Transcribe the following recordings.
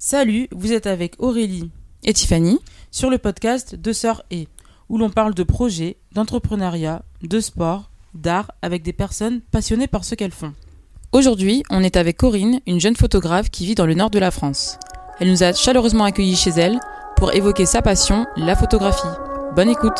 Salut, vous êtes avec Aurélie Et Tiffany sur le podcast Deux Sœurs et, où l'on parle de projets, d'entrepreneuriat, de sport, d'art avec des personnes passionnées par ce qu'elles font. Aujourd'hui, on est avec Corinne, une jeune photographe qui vit dans le nord de la France. Elle nous a chaleureusement accueillis chez elle pour évoquer sa passion, la photographie. Bonne écoute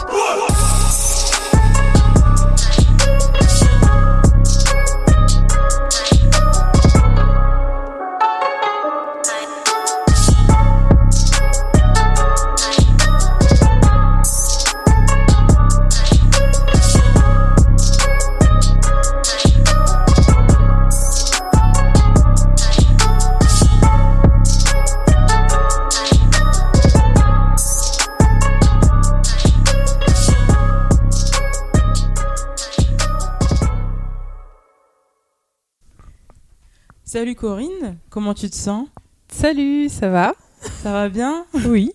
Corinne, comment tu te sens? Salut, ça va? Ça va bien? Oui.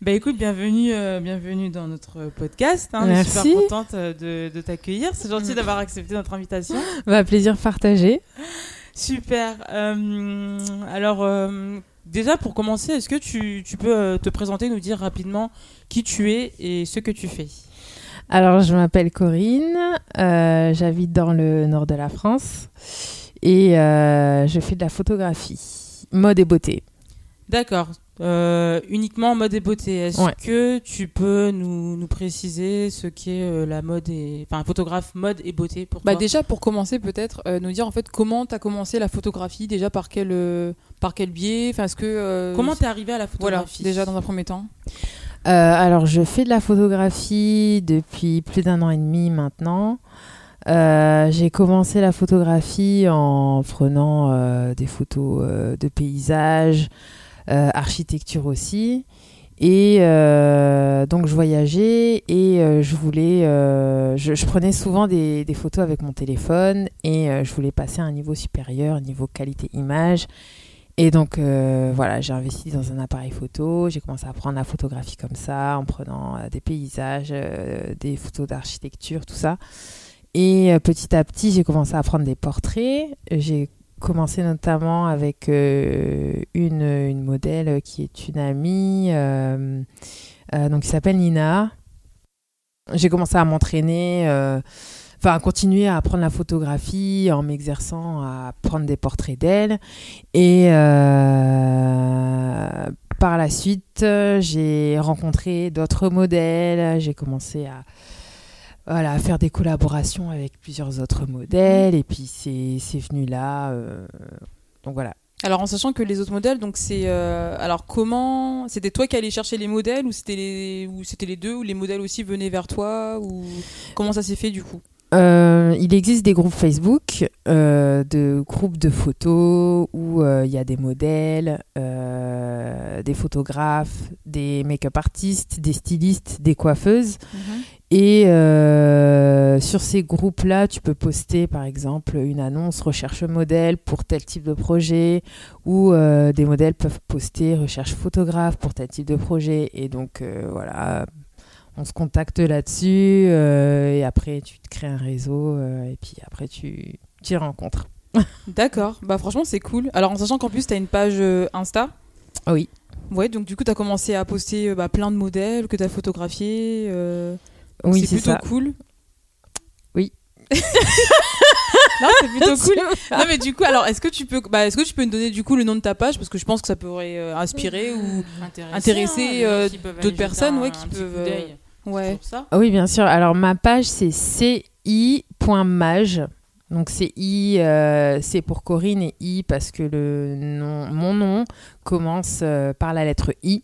Bah écoute, bienvenue, euh, bienvenue dans notre podcast. hein. Je suis Merci. super contente euh, de, de t'accueillir. C'est gentil d'avoir accepté notre invitation. Bah, plaisir partagé. Super. Euh, alors, euh, déjà pour commencer, est-ce que tu, tu peux te présenter, nous dire rapidement qui tu es et ce que tu fais? Alors, je m'appelle Corinne, j'habite dans le nord de la France et euh, je fais de la photographie, mode et beauté. D'accord. Euh, uniquement mode et beauté. Est-ce Ouais. que tu peux nous, nous préciser ce qu'est euh, la mode et enfin photographe mode et beauté pour Bah toi? déjà pour commencer peut-être euh, nous dire en fait comment t'as commencé la photographie? Déjà par quel euh, par quel biais? Enfin est-ce que euh, Comment t'es arrivé à la voilà photographie? déjà dans un premier temps Euh, alors, je fais de la photographie depuis plus d'un an et demi maintenant. Euh, j'ai commencé la photographie en prenant euh, des photos euh, de paysages, architecture aussi. Et donc je voyageais et je voulais, je, prenais souvent des, photos avec mon téléphone et je voulais passer à un niveau supérieur, niveau qualité image. Et donc voilà, j'ai investi dans un appareil photo, j'ai commencé à prendre la photographie comme ça, en prenant des paysages, des photos d'architecture, tout ça. Et euh, petit à petit, j'ai commencé à prendre des portraits. J'ai commencé notamment avec euh, une, une modèle qui est une amie, euh, donc qui s'appelle Nina. J'ai commencé à m'entraîner, enfin à continuer à apprendre la photographie en m'exerçant à prendre des portraits d'elle. Et par la suite, j'ai rencontré d'autres modèles. J'ai commencé à, voilà, faire des collaborations avec plusieurs autres modèles. Et puis c'est venu là. euh, donc voilà. alors en sachant que les autres modèles donc c'est euh, alors comment c'était toi qui allais chercher les modèles ou c'était les ou c'était les deux ou les modèles aussi venaient vers toi ou comment ça s'est fait du coup? Euh, il existe des groupes Facebook, euh, de groupes de photos où il y a des modèles, des photographes, des make-up artistes, des stylistes, des coiffeuses. Et euh, sur ces groupes-là, tu peux poster par exemple une annonce recherche modèle pour tel type de projet, ou euh, des modèles peuvent poster recherche photographe pour tel type de projet. Et donc euh, voilà, on se contacte là-dessus, et après tu te crées un réseau, et puis après tu tu rencontres. D'accord, bah franchement c'est cool. Alors en sachant qu'en plus t'as une page Insta. Oui. Ouais, donc du coup t'as commencé à poster bah, plein de modèles que t'as photographiés. Oui, c'est plutôt ça. cool. Oui. non, c'est plutôt cool. Non mais du coup, alors est-ce que tu peux, bah, est-ce que tu peux me donner du coup le nom de ta page? Parce que je pense que ça pourrait euh, inspirer ou Intéresser, euh, d'autres personnes, ouais, qui peuvent, euh, ouais. sur ça. Oui, bien sûr. Alors, ma page, c'est ci.mage. Donc, c'est I, euh, c'est pour Corinne et I parce que le nom, mon nom commence euh, par la lettre I.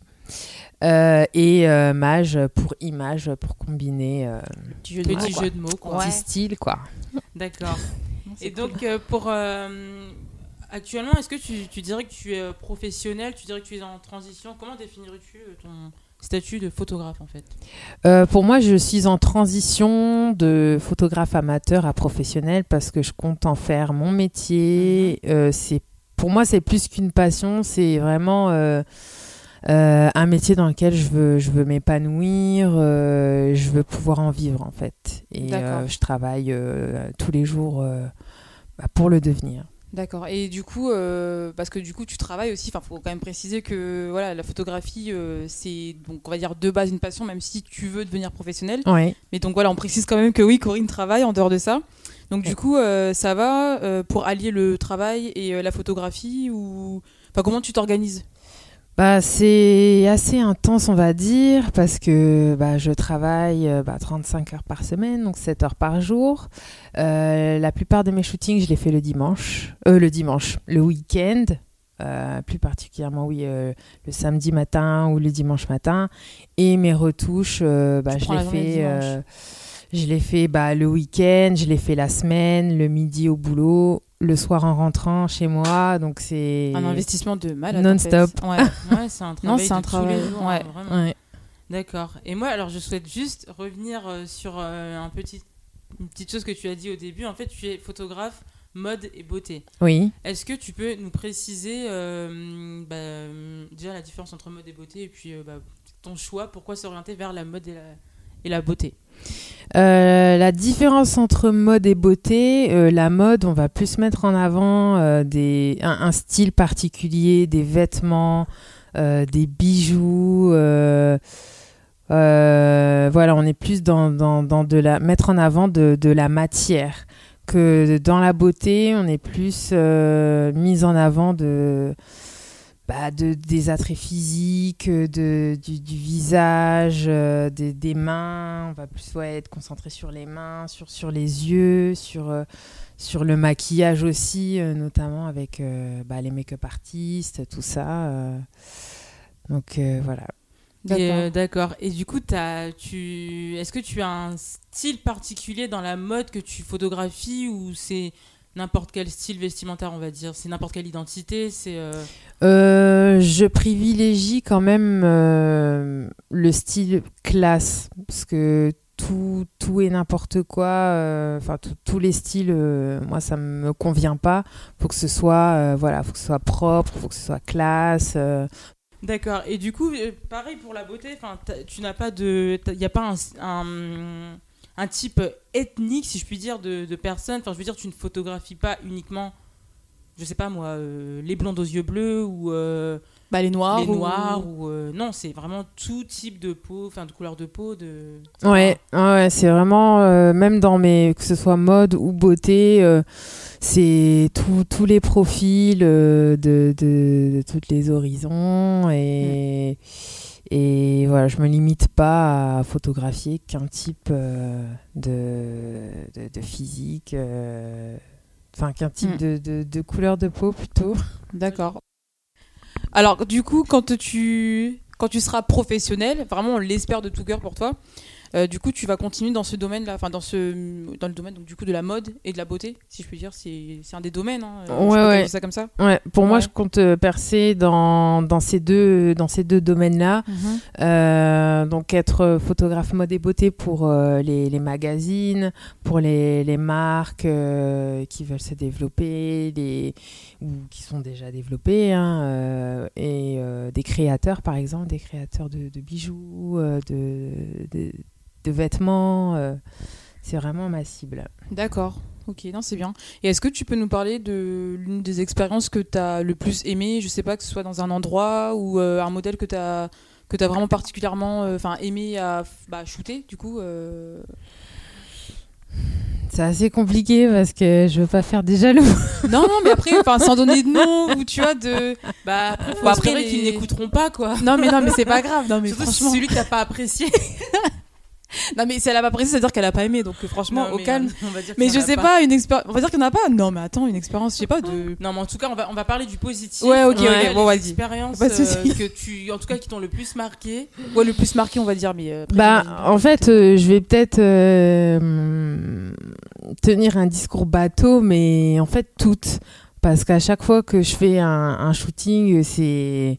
Euh, et euh, mage pour image, pour combiner euh, Petit jeu de Petit mots, jeu de mots, quoi. petit style, quoi. D'accord. Et donc, euh, pour. euh, actuellement, est-ce que tu, tu dirais que tu es professionnel Tu dirais que tu es en transition? Comment définirais-tu ton statut de photographe en fait? Euh, pour moi, je suis en transition de photographe amateur à professionnel parce que je compte en faire mon métier. Euh, c'est pour moi, c'est plus qu'une passion, c'est vraiment euh, un métier dans lequel je veux, je veux m'épanouir, euh, je veux pouvoir en vivre en fait. Et euh, je travaille tous les jours bah, pour le devenir. D'accord. Et du coup, euh, parce que du coup, tu travailles aussi. Enfin, faut quand même préciser que voilà, la photographie, euh, c'est donc on va dire de base une passion, même si tu veux devenir professionnel. Ouais. Mais donc voilà, on précise quand même que oui, Corinne travaille en dehors de ça. Donc du coup, euh, ça va pour allier le travail et la photographie ou enfin comment tu t'organises? Bah, c'est assez intense, on va dire, parce que bah, je travaille euh, bah, 35 heures par semaine, donc 7 heures par jour. Euh, la plupart de mes shootings, je les fais le dimanche. Euh, le dimanche, le week-end. Euh, plus particulièrement, oui, le samedi matin ou le dimanche matin. Et mes retouches, bah, je les fais, je les fais bah, le week-end, je les fais la semaine, le midi au boulot, le soir en rentrant chez moi. Donc c'est Un investissement de malade. Non-stop. en fait. Ouais. Ouais, c'est un travail. c'est un travail, les jours, ouais. hein. Ouais. D'accord. Et moi, alors, je souhaite juste revenir euh, sur euh, un petit, une petite chose que tu as dit au début. En fait, tu es photographe mode et beauté. Oui. Est-ce que tu peux nous préciser euh, bah, déjà la différence entre mode et beauté et puis bah, ton choix, pourquoi s'orienter vers la mode et la, et la beauté? Euh, la différence entre mode et beauté, euh, la mode, on va plus mettre en avant euh, des, un, style particulier, des vêtements, des bijoux. voilà, on est plus dans, dans, dans de la mettre en avant de, de la matière que dans la beauté, on est plus mise en avant de bah, de, des attraits physiques, de, du, du visage, euh, des, des mains. On va plus ouais, être concentré sur les mains, sur, sur les yeux, sur, euh, sur le maquillage aussi, euh, notamment avec euh, bah, les make-up artistes, tout ça. euh. Donc euh, voilà. Et, D'accord. euh, D'accord. Et du coup, t'as- tu... est-ce que tu as un style particulier dans la mode que tu photographies ou c'est n'importe quel style vestimentaire, on va dire C'est n'importe quelle identité C'est euh, Euh, je privilégie quand même euh, le style classe parce que tout, tout et n'importe quoi, enfin tous les styles, moi ça me convient pas. Faut que ce soit, voilà, faut que ce soit propre, faut que ce soit classe. D'accord. Et du coup, pareil pour la beauté. Enfin, tu n'as pas de, il n'y a pas un, un, un type ethnique, si je puis dire, de, de personnes. Enfin, je veux dire, tu ne photographies pas uniquement, je sais pas moi, euh, les blondes aux yeux bleus ou euh, Bah, les noirs. les ou- noirs ou euh, non, c'est vraiment tout type de peau, enfin de couleur de peau, de. Ouais, ouais, c'est vraiment même dans mes que ce soit mode ou beauté, c'est tous les profils de, de, de tous les horizons et et voilà, je me limite pas à photographier qu'un type euh, de, de de physique, euh, enfin qu'un type Mm. de, de de couleur de peau plutôt. D'accord. Alors, du coup, quand tu, quand tu seras professionnel, vraiment, on l'espère de tout cœur pour toi. Euh, du coup, tu vas continuer dans ce domaine-là, enfin dans ce, dans le domaine donc du coup de la mode et de la beauté, si je puis dire, c'est un des domaines. Hein, euh, Ouais, ouais. ça comme ça. Ouais, pour moi, je compte euh, percer dans dans ces deux dans ces deux domaines-là. Euh, donc être photographe mode et beauté pour euh, les, les magazines, pour les, les marques qui veulent se développer, les, ou qui sont déjà développées, hein, et des créateurs par exemple, des créateurs de, de bijoux, de, de, de vêtements. euh, c'est vraiment ma cible. D'accord. Ok, non, c'est bien. Et est-ce que tu peux nous parler de l'une des expériences que tu as le plus aimé Je sais pas, que ce soit dans un endroit ou euh, un modèle que tu as que tu as vraiment particulièrement euh, enfin aimé à bah, shooter du coup euh, C'est assez compliqué parce que je veux pas faire des jaloux. non non mais après sans donner de nom ou tu vois de Bah après, faut après, les- qu'ils n'écouteront pas quoi. non mais non mais c'est pas grave non mais Surtout franchement celui que t'as pas apprécié. non mais si elle a pas précisé c'est à dire qu'elle a pas aimé donc euh, franchement Non, au calme euh, on va dire mais je sais pas, une expérience on va dire qu'il n'y en a pas non mais attends une expérience je sais pas de Non, mais en tout cas, on va, on va parler du positif. Ouais, ok, On va ok, parler bon, vas-y. souci. euh, que tu, en tout cas, qui t'ont le plus marqué. ouais le plus marqué on va dire mais euh, après, Bah, en fait, euh, je vais peut-être tenir un discours bateau, mais en fait, toutes. Parce qu'à chaque fois que je fais un, un shooting, c'est.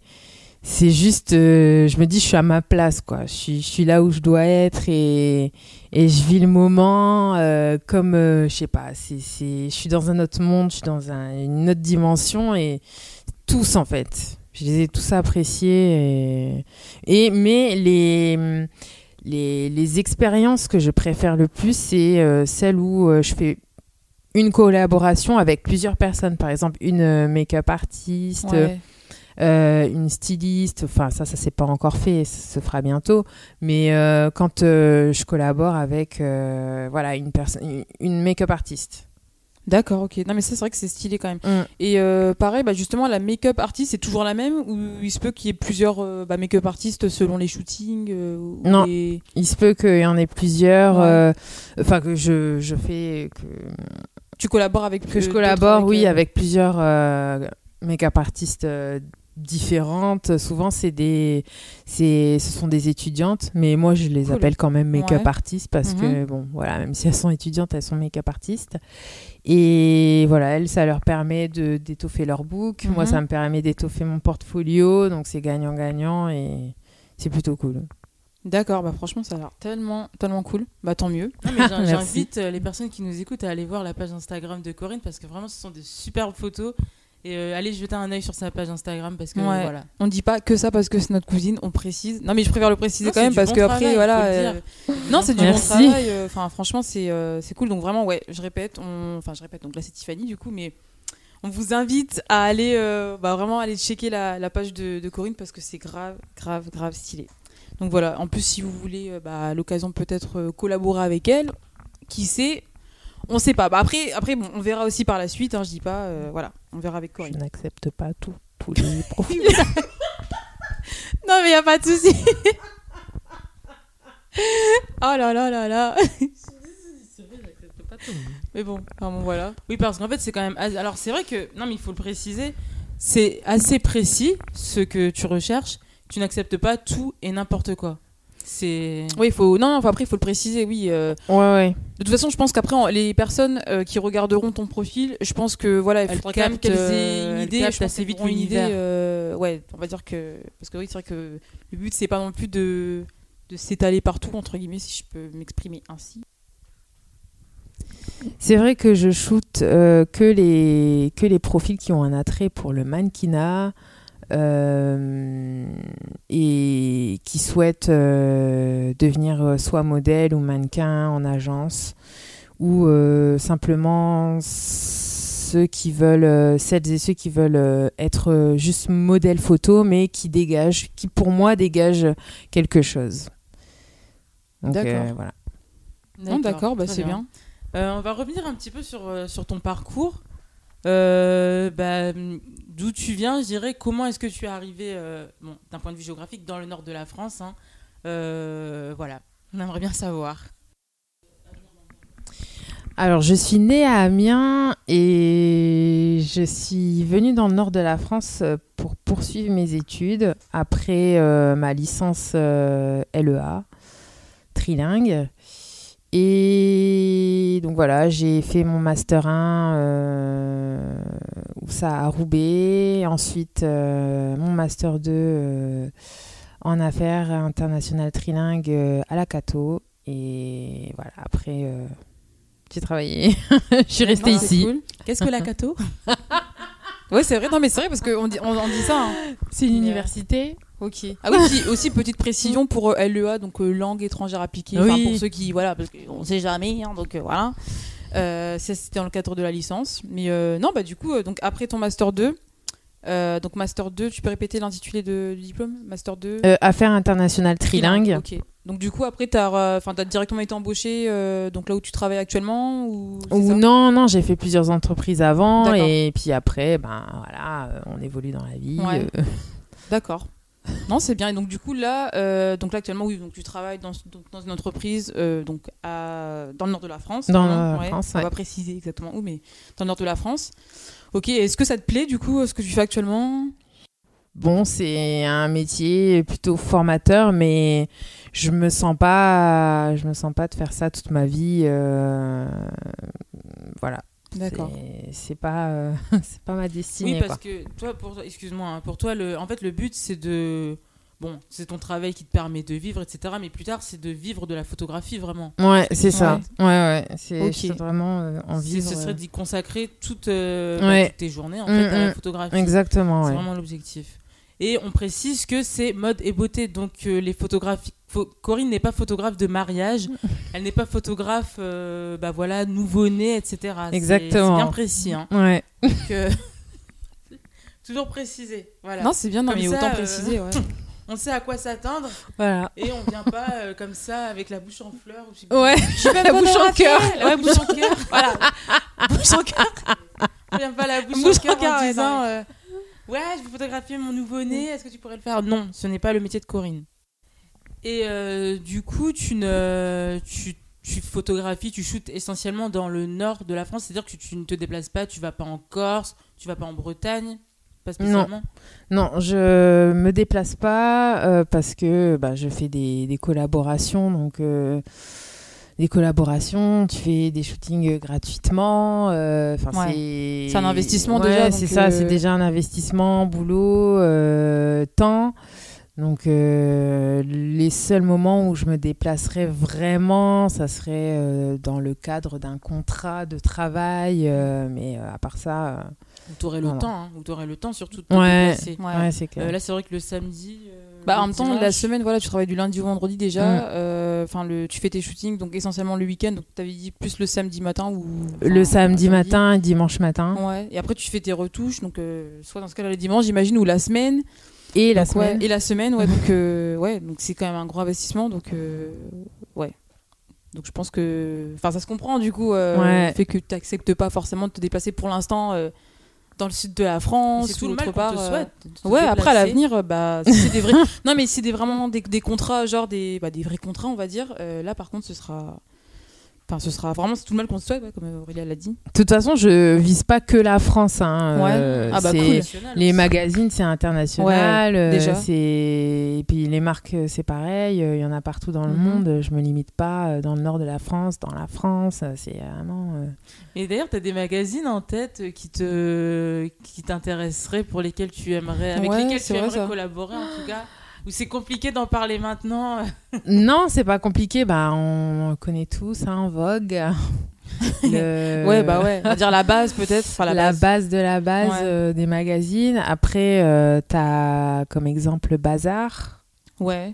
C'est juste, euh, je me dis, je suis à ma place, quoi. Je suis, là où je dois être et, et je vis le moment euh, comme, euh, je sais pas, je suis dans un autre monde, je suis dans un- une autre dimension et tous, en fait. Je les ai tous appréciés. Et, et, mais les, les, les expériences que je préfère le plus, c'est celles où je fais une collaboration avec plusieurs personnes, par exemple une make-up artiste. Euh, une styliste, enfin ça, ça s'est pas encore fait, ça se fera bientôt. Mais euh, quand euh, je collabore avec, voilà, une personne, une- make-up artiste. D'accord, ok. Non, mais c'est vrai que c'est stylé quand même. Mm. Et euh, pareil, bah, justement, la make-up artiste, c'est toujours la même ou il se peut qu'il y ait plusieurs euh, bah, make-up artistes selon les shootings euh, Non. les- Il se peut qu'il y en ait plusieurs, Ouais. enfin que je, je fais, que, Tu collabores avec que je collabore, oui, avec plusieurs make-up artistes différentes. Souvent, c'est des, c'est, ce sont des étudiantes, mais moi, je les Cool. appelle quand même make-up Ouais. artistes parce que, bon, voilà, même si elles sont étudiantes, elles sont make-up artistes. Et voilà, elles, ça leur permet de, d'étoffer leur book. Moi, Mhm. ça me permet d'étoffer mon portfolio. Donc, c'est gagnant-gagnant et c'est plutôt cool. D'accord, bah franchement, ça a l'air tellement, tellement cool. Bah tant mieux. Non, mais j'invite euh, les personnes qui nous écoutent à aller voir la page Instagram de Corinne parce que vraiment ce sont des superbes photos. Et euh, allez jeter un œil sur sa page Instagram parce que Ouais. voilà. On dit pas que ça parce que c'est notre cousine, on précise. Non, mais je préfère le préciser Non, quand même parce bon que après, voilà. euh. Non, c'est du Merci. bon travail. euh, Enfin, franchement, c'est c'est cool. Donc vraiment, ouais, je répète, on... enfin, je répète. Donc là, c'est Tiffany du coup, mais on vous invite à aller, bah, vraiment aller checker la, la page de, de Corinne parce que c'est grave, grave, grave stylé. Donc voilà. En plus, si vous voulez, bah, l'occasion peut-être collaborer avec elle, qui sait, on sait pas. Bah, après, après, bon, on verra aussi par la suite. Hein, je dis pas, voilà, on verra avec Je Corinne. n'accepte pas tout, tous les profils. Non, mais y a pas de souci. oh là là là là. Mais bon, enfin, bon, voilà. Oui, parce qu'en fait, c'est quand même. Alors, c'est vrai que. Non, mais il faut le préciser. C'est assez précis ce que tu recherches. Tu n'acceptes pas tout et n'importe quoi. C'est. Oui, il faut. Non, enfin, après, il faut le préciser, oui. euh, ouais, ouais. De toute façon, je pense qu'après, on- les personnes euh, qui regarderont ton profil, je pense que voilà, il faudra quand même qu'elles aient une idée. Je pense assez vite une idée. euh, ouais, on va dire que parce que oui, c'est vrai que le but c'est pas non plus de de s'étaler partout entre guillemets, si je peux m'exprimer ainsi. C'est vrai que je shoote euh, que, les, que les profils qui ont un attrait pour le mannequinat et qui souhaitent euh, devenir euh, soit modèle ou mannequin en agence ou euh, simplement ceux qui veulent, euh, celles et ceux qui veulent euh, être euh, juste modèle photo mais qui dégagent, qui pour moi dégagent quelque chose. D'accord. euh, voilà. Non, d'accord, bah c'est bien. Euh, on va revenir un petit peu sur, euh, sur ton parcours. Euh, bah, D'où tu viens, je dirais, comment est-ce que tu es arrivé, euh, d'un point de vue géographique, dans le nord de la France hein. Euh, Voilà, on aimerait bien savoir. Alors, je suis née à Amiens et je suis venue dans le nord de la France euh, pour poursuivre mes études après ma licence LEA, trilingue. Et donc voilà, j'ai fait mon master 1 euh, ça à Roubaix, ensuite euh, mon master 2 euh, en affaires internationales trilingue euh, à la Cato. Et voilà, après, j'ai travaillé. je suis restée Non, ici. cool. Qu'est-ce que la Cato? Ouais, c'est vrai. Non, mais c'est vrai parce qu'on dit, on, on dit ça. hein. C'est une université. Ok. Ah oui, puis aussi petite précision pour euh, LEA, donc euh, langue étrangère appliquée. Enfin, Oui. pour ceux qui, voilà, parce qu'on sait jamais, hein, donc euh, voilà. Euh, ça, c'était dans le cadre de la licence. Mais euh, non, bah du coup, euh, donc après ton master 2, euh, donc master 2, tu peux répéter l'intitulé de, du diplôme? Master 2 Euh, affaires internationales trilingue. Ok. Donc du coup, après, tu as, as directement été embauché euh, donc là où tu travailles actuellement ou c'est Ou ça? non, non, j'ai fait plusieurs entreprises avant D'accord. et puis après, ben voilà, euh, on évolue dans la vie. Ouais. euh, D'accord. Non, c'est bien. Et donc du coup là, euh, donc là actuellement, oui, donc tu travailles dans, donc, dans une entreprise euh, donc à, dans le nord de la France. Dans la ouais. France, On va préciser exactement où, mais dans le nord de la France. Ok. Est-ce que ça te plaît du coup ce que tu fais actuellement? Bon, c'est un métier plutôt formateur, mais je me sens pas, je me sens pas de faire ça toute ma vie. euh, Voilà. D'accord. C'est- C'est pas, euh, c'est pas ma destinée. Oui, parce quoi. que toi, pour toi- excuse-moi, hein, pour toi, le, en fait, le but, c'est de. Bon, c'est ton travail qui te permet de vivre, etc. Mais plus tard, c'est de vivre de la photographie, vraiment. Ouais, c'est ça. Ouais, ouais. C'est Ok. je souhaite vraiment euh, en vivre. Ce serait euh, d'y consacrer toutes, euh, bah, toutes tes journées, en Mm, fait, à la mm. photographie. Exactement, C'est ouais. vraiment l'objectif. Et on précise que c'est mode et beauté. Donc euh, les photographies. Corinne n'est pas photographe de mariage. Elle n'est pas photographe, euh, bah voilà, nouveau-né, etc. Exactement. C'est bien précis. Hein. Ouais. Donc, euh, toujours précisé. Voilà. Non, c'est bien, non, Comme mais ça, autant préciser, ouais. On sait à quoi s'attendre Voilà. et on vient pas euh, comme ça avec la bouche en fleurs. Ouais. Même La bouche en cœur. La Ouais, bouche en cœur. Voilà. Bouche en cœur. On vient pas la bouche, Bouche en cœur en en ouais, disant euh, Ouais, je vais photographier mon nouveau-né, est-ce que tu pourrais le faire? Non, ce n'est pas le métier de Corinne. Et euh, du coup, tu, ne, tu, tu photographies, tu shootes essentiellement dans le nord de la France, c'est-à-dire que tu ne te déplaces pas, tu vas pas en Corse, tu vas pas en Bretagne, pas spécialement? Non, je me déplace pas euh, parce que bah, je fais des, des collaborations. Donc, euh, des collaborations, tu fais des shootings gratuitement. euh, 'fin, Ouais. c'est... C'est un investissement Ouais, déjà, C'est ça, euh, c'est déjà un investissement, boulot, euh, temps. Donc, euh, les seuls moments où je me déplacerais vraiment, ça serait euh, dans le cadre d'un contrat de travail. euh, mais euh, à part ça, euh, Ou tu aurais le Voilà. temps, hein, aurais le temps surtout de te ouais, déplacer. Ouais. ouais, c'est clair. Euh, là, c'est vrai que le samedi. Euh, Bah, en même temps, la semaine, voilà, tu travailles du lundi au vendredi déjà. Mm. euh, Enfin, le, tu fais tes shootings, donc essentiellement le week-end. Donc, t'avais dit plus le samedi matin ou. le samedi matin et dimanche matin. Ouais. Et après, tu fais tes retouches. Donc, euh, soit dans ce cas-là, le dimanche, j'imagine, ou la semaine. Et la ouais, semaine. et la semaine, ouais. donc, euh, ouais, donc c'est quand même un gros investissement. Donc, euh, ouais. Donc, je pense que. Enfin, ça se comprend, du coup, euh, Ouais. le fait que tu n'acceptes pas forcément de te déplacer pour l'instant euh, dans le sud de la France tout ou autre part. te euh, souhaite. te Ouais, après à l'avenir, euh, bah, c'est des vrais. non, mais c'est des, vraiment des, des contrats, genre des, bah, des vrais contrats, on va dire. euh, là, par contre, ce sera. Enfin, ce sera vraiment c'est tout le mal qu'on se souhaite, ouais, comme Aurélia l'a dit. De toute façon, je vise pas que la France. hein, Ouais. euh, Ah bah, c'est- cool. National Les magazines, c'est international. euh, déjà. c'est et puis les marques, euh, c'est pareil. euh, Il y en a partout dans le Mhm. monde. Je me limite pas euh, dans le nord de la France, dans la France. euh, C'est vraiment. euh, Et d'ailleurs, tu as des magazines en tête euh, qui te qui t'intéresseraient, pour lesquels tu aimerais, avec Ouais, lesquels tu aimerais ça. collaborer en tout cas? Ou c'est compliqué d'en parler maintenant. Non, c'est pas compliqué. Bah, on connaît tous, hein, Vogue. Le- Ouais, bah ouais. On va dire la base, peut-être. Enfin, la, la, base. base. de la base Ouais. euh, des magazines. Après, euh, t'as comme exemple Bazar. Ouais.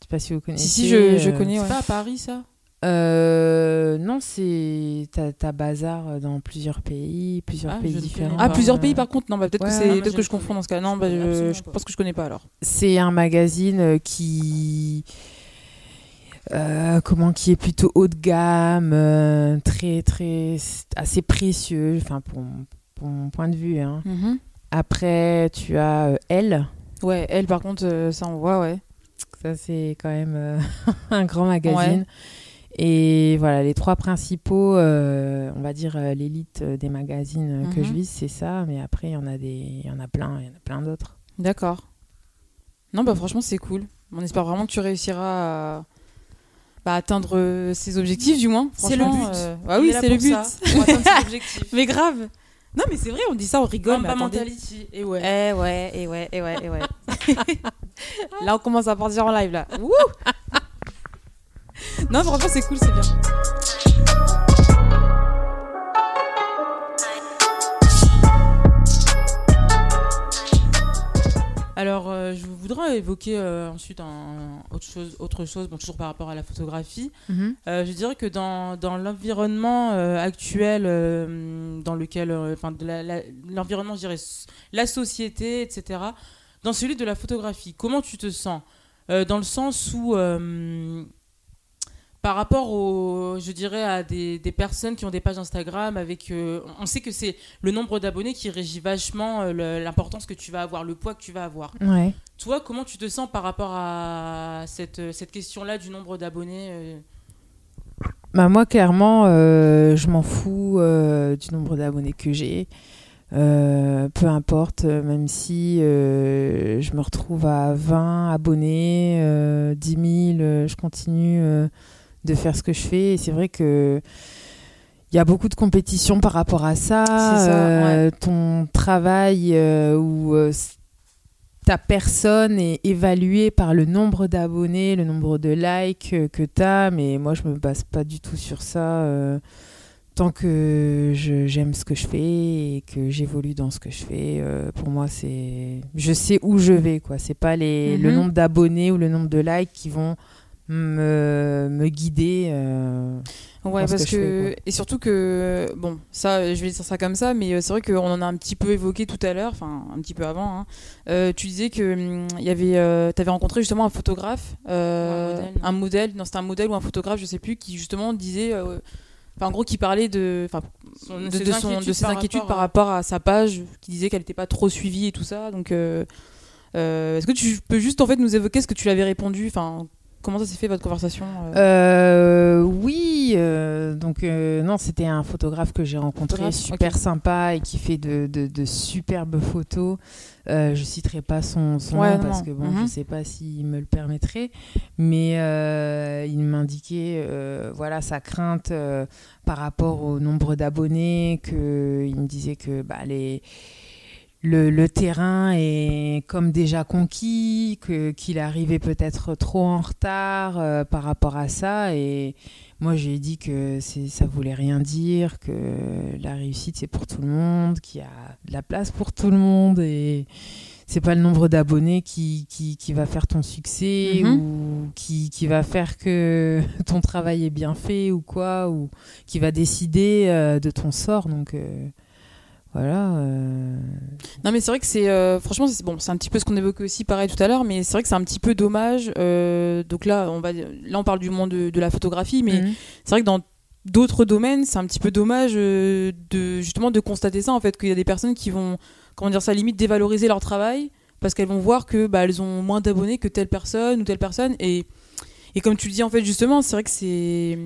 Je sais pas si vous connaissez. Si, si, je, je euh, connais, C'est ouais. pas à Paris, ça? Euh, non, c'est t'as bazar dans plusieurs pays, plusieurs Ah, pays différents. Ah, plusieurs pays par contre Non, bah peut-être Ouais, que ouais, c'est moi, peut-être je que je connais confonds dans ce cas. Non, bah Je pense que je connais pas alors. C'est un magazine euh, qui euh, comment qui est plutôt haut de gamme, euh, très très assez précieux. Enfin pour, pour mon point de vue. hein. Après, tu as euh, Elle. Ouais, elle par contre, euh, ça on voit, ouais. Ça, c'est quand même euh, un grand magazine. Et voilà, les trois principaux, euh, on va dire euh, l'élite euh, des magazines que Mhm. je vise, c'est ça. Mais après, il y en a des, il y en a plein, il y en a plein d'autres. D'accord. Non, bah franchement, c'est cool. On espère vraiment que tu réussiras à bah, atteindre ces objectifs, du moins. C'est le but. euh, Ah On oui, c'est le but. ça, pour atteindre ses objectifs. mais grave. Non, mais c'est vrai, on dit ça, on rigole. mais Mamba attendez. mentality. Et ouais. Eh ouais, et ouais, et ouais, et ouais. là, on commence à partir en live, là. Wouh non, franchement, c'est cool, c'est bien. Alors, euh, je voudrais évoquer euh, ensuite un, autre chose, autre chose bon, toujours par rapport à la photographie. Euh, je dirais que dans, dans l'environnement actuel, dans lequel, enfin, l'environnement, je dirais, la société, etc., dans celui de la photographie, comment tu te sens? Dans le sens où, par rapport au, je dirais, à des, des personnes qui ont des pages Instagram, avec, euh, on sait que c'est le nombre d'abonnés qui régit vachement euh, l'importance que tu vas avoir, le poids que tu vas avoir. Ouais. Toi, comment tu te sens par rapport à cette, cette question-là du nombre d'abonnés euh, Bah moi, clairement, euh, je m'en fous euh, du nombre d'abonnés que j'ai. Euh, peu importe, euh, même si euh, je me retrouve à 20 abonnés, euh, 10 000, euh, je continue euh, de faire ce que je fais. Et c'est vrai que il y a beaucoup de compétition par rapport à ça. Euh, Ton travail euh, ou euh, ta personne est évaluée par le nombre d'abonnés, le nombre de likes que tu as. Mais moi, je me base pas du tout sur ça. tant que j'aime ce que je fais et que j'évolue dans ce que je fais, pour moi, c'est. Je sais où je vais, quoi. C'est pas les, le Mhm. nombre d'abonnés ou le nombre de likes qui vont me, me guider. euh, Ouais, parce que que, je fais, et surtout que bon, ça, je vais dire ça comme ça, mais euh, c'est vrai qu'on en a un petit peu évoqué tout à l'heure, enfin un petit peu avant. hein. Euh, tu disais que hum, il y avait, euh, t'avais rencontré justement un photographe, euh, un modèle. un modèle, non c'était un modèle ou un photographe, je sais plus, qui justement disait, euh, enfin en gros qui parlait de, enfin Son- de, ses de son- de ses par inquiétudes rapport par rapport à sa page, qui disait qu'elle n'était pas trop suivie et tout ça. Donc, euh, euh, est-ce que tu peux juste en fait nous évoquer ce que tu lui avais répondu, enfin comment ça s'est fait votre conversation euh Euh, oui, euh, donc euh, non, c'était un photographe que j'ai rencontré, Photographe, super sympa et qui fait de, de- de superbes photos. Euh, je citerai pas son, son Ouais, nom non, parce que bon, Mhm. je sais pas s'il me le permettrait, mais il m'indiquait voilà sa crainte par rapport au nombre d'abonnés, que il me disait que bah, les le, le terrain est comme déjà conquis, que qu'il arrivait peut-être trop en retard euh, par rapport à ça. Et moi, j'ai dit que c'est, ça voulait rien dire, que la réussite c'est pour tout le monde, qu'il y a de la place pour tout le monde et c'est pas le nombre d'abonnés qui, qui, qui va faire ton succès Mhm. ou qui, qui va faire que ton travail est bien fait ou quoi, ou qui va décider euh, de ton sort. Donc euh, voilà. euh, Non mais c'est vrai que c'est euh, franchement c'est bon c'est un petit peu ce qu'on évoquait aussi pareil tout à l'heure mais c'est vrai que c'est un petit peu dommage euh, donc là on va là on parle du monde de, de la photographie mais mhm. c'est vrai que dans d'autres domaines c'est un petit peu dommage de justement de constater ça en fait qu'il y a des personnes qui vont comment dire ça limite dévaloriser leur travail parce qu'elles vont voir que bah, elles ont moins d'abonnés que telle personne ou telle personne et et comme tu le dis en fait justement c'est vrai que c'est-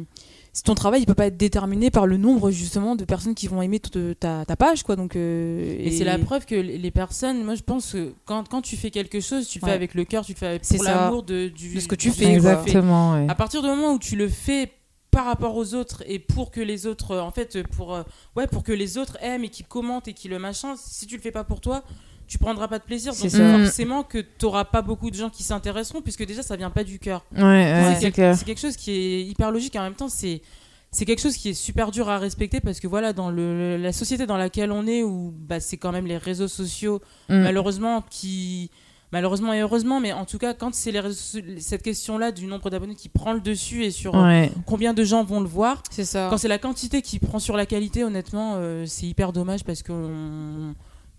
ton travail il peut pas être déterminé par le nombre justement de personnes qui vont aimer ta, ta page quoi donc euh, Et, c'est la preuve que les personnes, moi je pense que quand, quand tu fais quelque chose, tu le fais Ouais. avec le cœur, tu le fais avec- l'amour de, du, De ce que tu du- fais. Exactement. ouais. À partir du moment où tu le fais par rapport aux autres et pour que les autres, en fait, pour, euh, ouais, pour que les autres aiment et qu'ils commentent et qu'ils le machin, si tu le fais pas pour toi, tu prendras pas de plaisir. Donc forcément que tu auras pas beaucoup de gens qui s'intéresseront puisque déjà ça vient pas du cœur. Ouais, ouais, C'est quel- quelque chose qui est hyper logique en même temps c'est c'est quelque chose qui est super dur à respecter parce que voilà dans le, la société dans laquelle on est où bah, c'est quand même les réseaux sociaux Mm. malheureusement qui malheureusement et heureusement mais en tout cas quand c'est cette question là du nombre d'abonnés qui prend le dessus et sur euh, Ouais. combien de gens vont le voir c'est ça quand c'est la quantité qui prend sur la qualité honnêtement euh, c'est hyper dommage parce que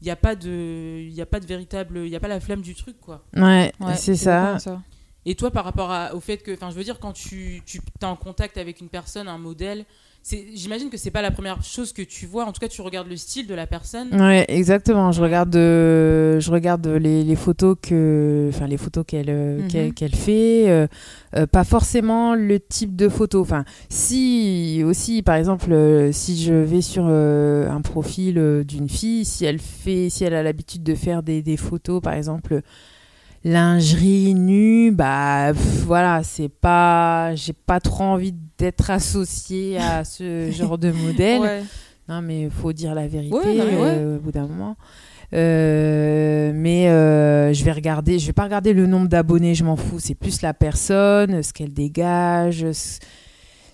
il n'y a pas de il y a pas de véritable il y a pas la flamme du truc quoi Ouais, Ouais, c'est ça. et toi, par rapport à- au fait que, enfin, je veux dire, quand tu, tu es en contact avec une personne, un modèle, j'imagine que c'est pas la première chose que tu vois. En tout cas, tu regardes le style de la personne. Ouais, exactement. Je regarde, euh, je regarde les, les photos que, enfin les photos qu'elle euh, Mhm. qu'elle fait. euh, euh, pas forcément le type de photo. Enfin, si aussi, par exemple, si je vais sur un profil d'une fille, si elle fait, si elle a l'habitude de faire des, des photos, par exemple lingerie nue, bah pff, voilà, c'est pas, j'ai pas trop envie d'être associée à ce genre de modèle. Ouais. Non, mais il faut dire la vérité Ouais, non, mais ouais. euh, au bout d'un moment. Euh, mais euh, je vais regarder, je vais pas regarder le nombre d'abonnés, je m'en fous. C'est plus la personne, ce qu'elle dégage.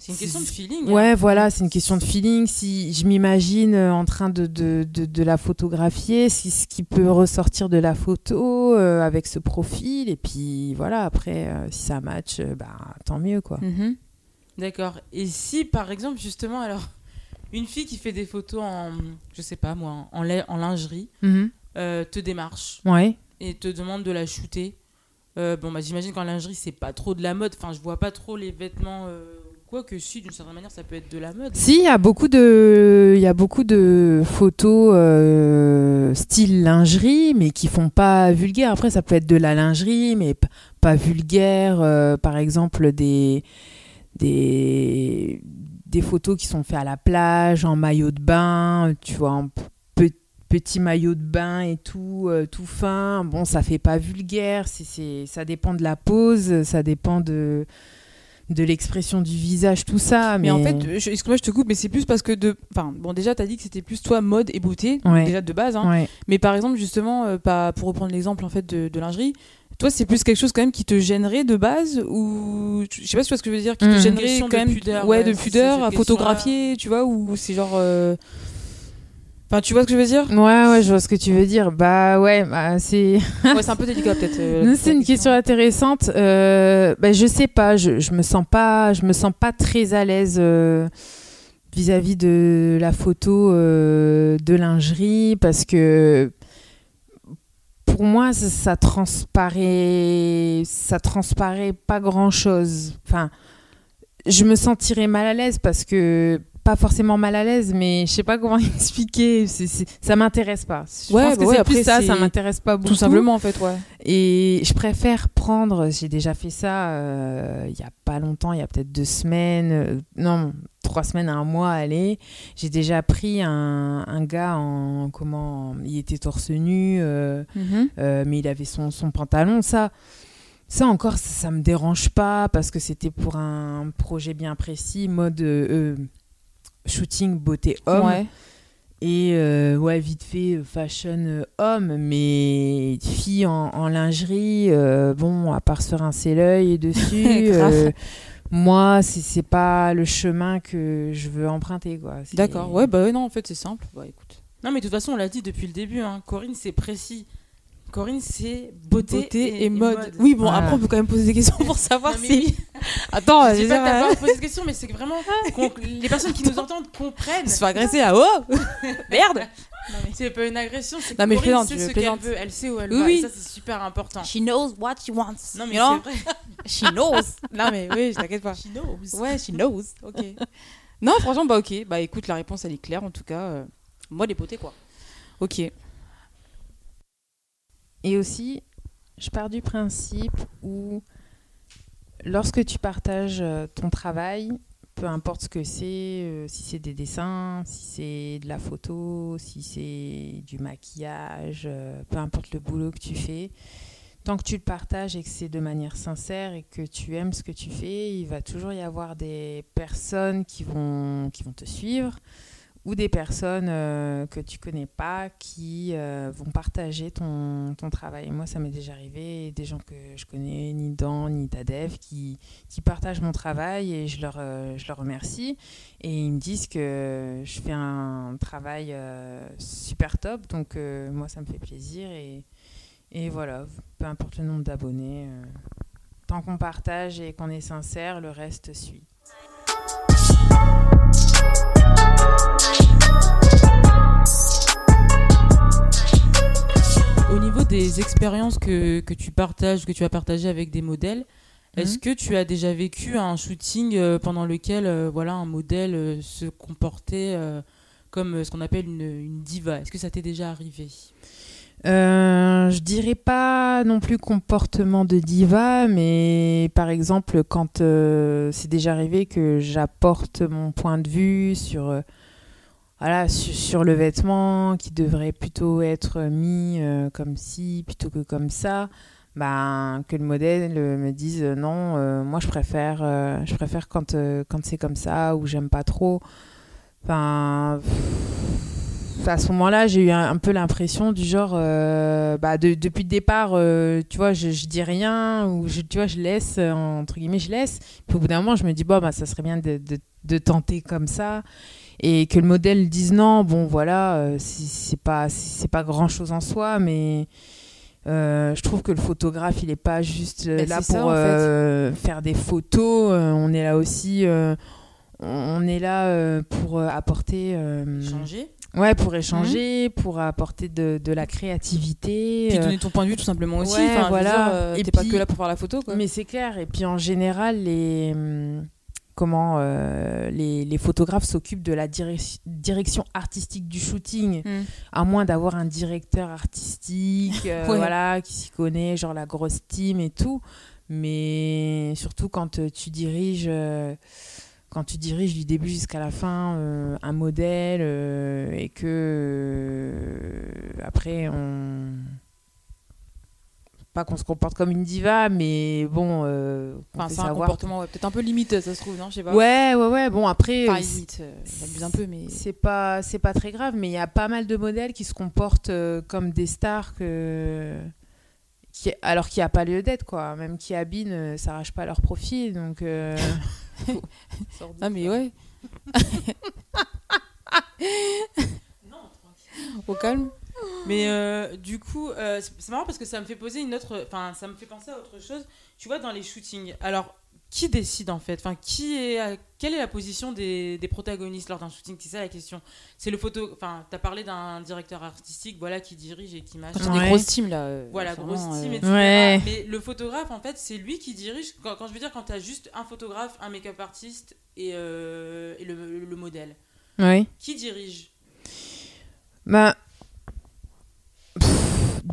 Ce- C'est une question de feeling. hein. Ouais, voilà, c'est une question de feeling. Si je m'imagine euh, en train de, de, de, de la photographier, si ce qui peut ressortir de la photo euh, avec ce profil, et puis voilà, après, euh, si ça match, euh, bah, tant mieux, quoi. Mhm. D'accord. Et si, par exemple, justement, alors, une fille qui fait des photos en, je sais pas moi, en, en lingerie, euh, te démarche Ouais. et te demande de la shooter. Bon, bah, j'imagine qu'en lingerie, c'est pas trop de la mode. Enfin, je vois pas trop les vêtements. Euh, Quoi que si, d'une certaine manière, ça peut être de la mode. Si, il y a beaucoup de, il y a beaucoup de photos euh, style lingerie, mais qui font pas vulgaire. Après, ça peut être de la lingerie, mais pas vulgaire. euh, par exemple, des, des, des photos qui sont faites à la plage, en maillot de bain, tu vois, en pe- petit maillot de bain et tout, euh, tout fin. Bon, ça fait pas vulgaire. Ça dépend de la pose, ça dépend de de l'expression du visage, tout ça. Mais Mais, en fait, je- excuse-moi, je te coupe, mais c'est plus parce que de. Enfin, bon, déjà, t'as dit que c'était plus toi mode et beauté, Ouais. déjà de base. Hein. ouais. Mais par exemple, justement, euh, pas, pour reprendre l'exemple en fait de, de lingerie, Toi, c'est plus quelque chose quand même qui te gênerait de base ou je sais pas si tu vois ce que je veux dire, qui te Une gênerait quand de même, pudeur, ouais, ouais, de pudeur à photographier, tu vois, ou c'est genre, euh, enfin, tu vois ce que je veux dire? Ouais, ouais, je vois ce que tu veux dire. Bah ouais, bah, c'est. Ouais, c'est un peu délicat peut-être. euh, c'est une question intéressante. Euh, bah, je sais pas, je, je me sens pas, je me sens pas très à l'aise euh, vis-à-vis de la photo euh, de lingerie parce que pour moi, ça, ça transparaît, ça transparaît pas grand-chose. Enfin, je me sentirais mal à l'aise parce que pas forcément mal à l'aise, mais je sais pas comment expliquer. Ça m'intéresse pas. Je Ouais, pense bah que ouais, c'est plus ça, ça m'intéresse pas beaucoup. Tout simplement en fait, ouais. Et je préfère prendre, j'ai déjà fait ça euh, il y a pas longtemps, il y a peut-être deux semaines, euh, non, trois semaines, un mois, allez. J'ai déjà pris un, un gars en, comment, il était torse nu, euh, euh, mais il avait son, son pantalon, ça. Ça encore, ça, ça me dérange pas parce que c'était pour un projet bien précis, mode euh, shooting beauté homme. Ouais. Et euh, ouais, vite fait, fashion euh, homme, mais fille en, en lingerie, euh, bon, à part se rincer l'œil dessus, euh, moi, c'est c'est pas le chemin que je veux emprunter, quoi. C'est- D'accord. Ouais, bah non, en fait, c'est simple. Bah écoute. Non, mais de toute façon, on l'a dit depuis le début, hein, Corinne, c'est précis. Corinne, c'est beauté, Beauté et, mode. Oui, bon, Voilà. après, on peut quand même poser des questions pour savoir Non, si. oui. Attends, Je je veux pas que t'as pas posé cette question, mais c'est que vraiment les personnes qui nous entendent comprennent. se faire agresser à oh Merde C'est pas une agression, c'est que Non, mais je Corinne plaisante, sait je ce qu'elle veut, elle sait où elle Oui, va. oui. Et ça, c'est super important. She knows what she wants. Non, mais you know? c'est vrai. She knows. non, mais oui, t'inquiète pas. She knows. Ouais, she knows. Ok. non, franchement, bah ok. Bah écoute, la réponse, elle est claire en tout cas. euh, Moi, les beautés, quoi. Ok. Et aussi, je pars du principe où lorsque tu partages euh, ton travail, peu importe ce que c'est, euh, si c'est des dessins, si c'est de la photo, si c'est du maquillage, euh, peu importe le boulot que tu fais, tant que tu le partages et que c'est de manière sincère et que tu aimes ce que tu fais, il va toujours y avoir des personnes qui vont, qui vont te suivre ou des personnes euh, que tu connais pas qui euh, vont partager ton, ton travail. Moi, ça m'est déjà arrivé, des gens que je connais, ni Dan, ni Tadev, qui, qui partagent mon travail et je leur, euh, je leur remercie. Et ils me disent que je fais un travail super top, donc moi, ça me fait plaisir. Et, et voilà, peu importe le nombre d'abonnés, tant qu'on partage et qu'on est sincère, le reste suit. Au niveau des expériences que, que tu partages, que tu as partagées avec des modèles, est-ce Mhm. que tu as déjà vécu un shooting euh, pendant lequel euh, voilà, un modèle euh, se comportait comme ce qu'on appelle une, une diva? Est-ce que ça t'est déjà arrivé? Euh, je dirais pas non plus comportement de diva, mais par exemple, quand euh, c'est déjà arrivé que j'apporte mon point de vue sur, voilà, su- sur, le vêtement qui devrait plutôt être mis euh, comme ci plutôt que comme ça, ben, que le modèle euh, me dise euh, non, moi je préfère, je préfère quand, quand c'est comme ça ou j'aime pas trop. Enfin, à ce moment-là, j'ai eu un, peu l'impression du genre, bah, de- depuis le départ, tu vois, je, je dis rien ou je, tu vois, je laisse, entre guillemets, je laisse. Puis au bout d'un moment, je me dis, bon, bah, ça serait bien de- de tenter comme ça. Et que le modèle dise non, bon, voilà, euh, c'est pas, c'est pas grand-chose en soi, mais euh, je trouve que le photographe, il est pas juste euh, Bah, là ça, pour euh, faire des photos. euh, on est là aussi. on est là pour apporter Changer ouais pour échanger pour apporter de, de la créativité Puis donner ton point de vue tout simplement aussi. ouais, Enfin, voilà. dire, Et T'es pas puis- que là pour faire la photo, quoi. mais c'est clair et puis en général les hum, comment euh, les, les photographes s'occupent de la direc- direction artistique du shooting Hmm. à moins d'avoir un directeur artistique euh, Ouais. voilà qui s'y connaît genre la grosse team et tout mais surtout quand euh, tu diriges euh, quand tu diriges du début jusqu'à la fin un modèle et que après on pas qu'on se comporte comme une diva mais bon euh, Enfin, c'est un savoir comportement ouais, peut-être un peu limite, ça se trouve, non Je sais pas. ouais ouais ouais bon après Enfin, limite, euh, j'abuse un peu, mais. c'est pas c'est pas très grave mais il y a pas mal de modèles qui se comportent euh, comme des stars que qui, alors qu'il n'y a pas lieu d'être, quoi. Même qui Abine ne s'arrache pas leur profit, donc. euh, Ah, mais ouais. Au calme. Mais euh, du coup, euh, c'est marrant parce que ça me fait poser une autre. Enfin, ça me fait penser à autre chose. Tu vois, dans les shootings. Alors, qui décide en fait? Enfin, qui est. à- Quelle est la position des, des protagonistes lors d'un shooting? C'est ça la question. C'est le photo. Enfin, t'as parlé d'un directeur artistique, voilà, qui dirige et qui machin. Ouais. des grosses teams là. euh, Voilà, c'est grosse vraiment, team, euh, etc. Ouais. Mais le photographe, en fait, c'est lui qui dirige. Quand, quand je veux dire, quand t'as juste un photographe, un make-up artiste et, euh, et le, le modèle, Oui. qui dirige? Bah.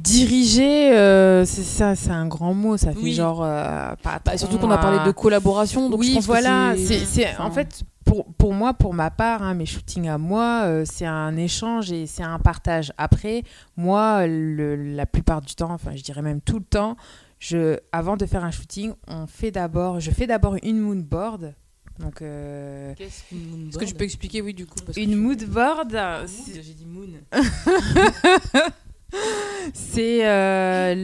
Diriger, euh, c'est ça, c'est un grand mot. Ça fait Oui. genre. euh, Bah, surtout qu'on a parlé de collaboration. Donc je oui, pense voilà. c'est- enfin, en fait, pour, pour moi, pour ma part, hein, mes shootings à moi, euh, c'est un échange et c'est un partage. Après, moi, le- la plupart du temps, enfin, je dirais même tout le temps, je, avant de faire un shooting, on fait d'abord, je fais d'abord une mood board. Donc, euh, Qu'est-ce qu'une moon Est-ce que tu peux expliquer, oui, du coup parce une tu- mood J'ai dit moon. c'est euh,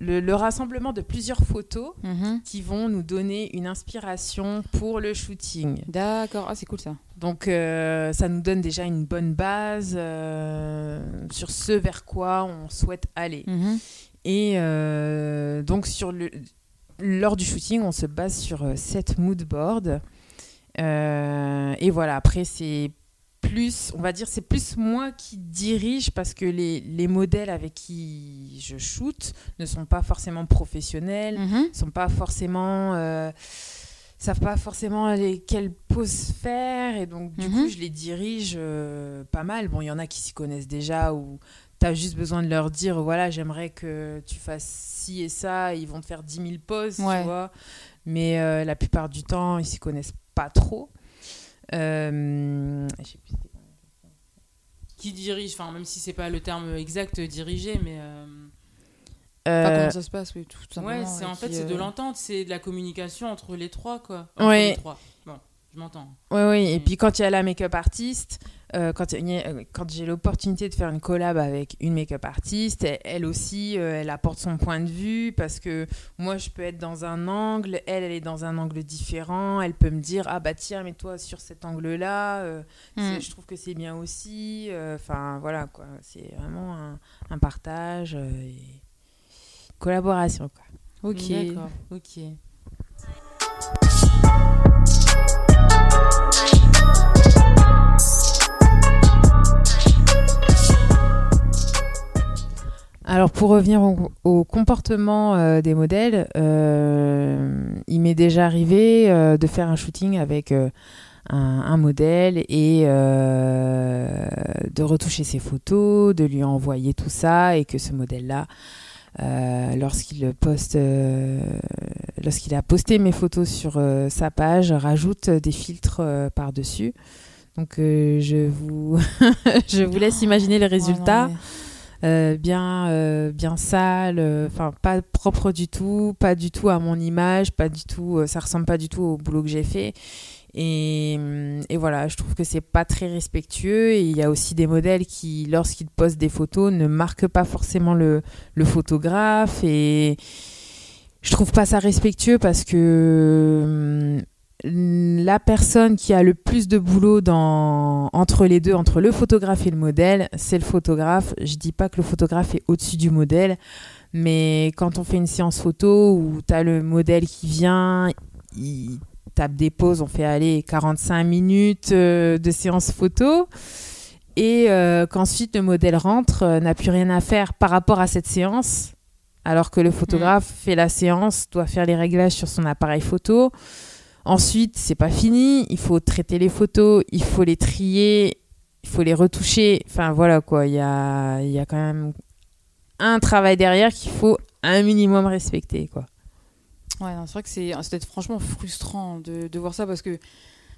le, le rassemblement de plusieurs photos Mhm. qui vont nous donner une inspiration pour le shooting. D'accord, ah c'est cool ça. Donc euh, ça nous donne déjà une bonne base euh, sur ce vers quoi on souhaite aller. Mhm. Et euh, donc sur le, lors du shooting, on se base sur cette mood board. Euh, et voilà, après c'est plus, on va dire, c'est plus moi qui dirige parce que les, les modèles avec qui je shoot ne sont pas forcément professionnels Mhm. sont pas forcément euh, savent pas forcément les, quelle pose faire et donc du Mhm. coup je les dirige euh, pas mal bon il y en a qui s'y connaissent déjà ou tu as juste besoin de leur dire voilà j'aimerais que tu fasses ci et ça et ils vont te faire 10 000 poses Ouais. tu vois mais euh, la plupart du temps ils s'y connaissent pas trop Euh. Qui dirige, enfin, même si c'est pas le terme exact, diriger, mais. euh, Enfin, Euh, comment ça se passe, oui, tout simplement. Ouais, c'est et en fait, c'est de euh, l'entente, c'est de la communication entre les trois, quoi. Entre Ouais. les trois. Bon, je m'entends. Oui, oui. Et Mm. puis quand il y a la make-up artiste, euh, quand, euh, quand j'ai l'opportunité de faire une collab avec une make-up artiste, elle, elle aussi, euh, elle apporte son point de vue parce que moi, je peux être dans un angle, elle, elle est dans un angle différent. Elle peut me dire, ah bah tiens, mais toi sur cet angle-là, euh, Mm. je trouve que c'est bien aussi. Euh, Enfin, voilà, quoi. C'est vraiment un, un partage euh, et collaboration, quoi. Ok. D'accord, ok. Alors pour revenir au, comportement euh, des modèles, euh, il m'est déjà arrivé euh, de faire un shooting avec un, modèle et de retoucher ses photos, de lui envoyer tout ça et que ce modèle-là, euh, lorsqu'il poste, euh, lorsqu'il a posté mes photos sur euh, sa page, rajoute des filtres par-dessus. Donc je vous je vous laisse imaginer les résultats. Ouais, non, Euh, bien, bien sale, enfin pas propre du tout, pas du tout à mon image, pas du tout, ça ressemble pas du tout au boulot que j'ai fait. Et, voilà, je trouve que c'est pas très respectueux. Il y a aussi des modèles qui, lorsqu'ils postent des photos, ne marquent pas forcément le, le photographe. Et je trouve pas ça respectueux parce que hum, la personne qui a le plus de boulot dans, entre les deux, entre le photographe et le modèle, c'est le photographe. Je dis pas que le photographe est au-dessus du modèle, mais quand on fait une séance photo où tu as le modèle qui vient, il tape des pauses, on fait aller 45 minutes euh, de séance photo. Et euh, qu'ensuite le modèle rentre, euh, n'a plus rien à faire par rapport à cette séance, alors que le photographe fait la séance, doit faire les réglages sur son appareil photo. Ensuite, c'est pas fini, il faut traiter les photos, il faut les trier, il faut les retoucher. Enfin voilà quoi, il y a, il y a quand même un travail derrière qu'il faut un minimum respecter quoi. Ouais, c'est vrai que c'est c'est peut-être franchement frustrant de, de voir ça parce que.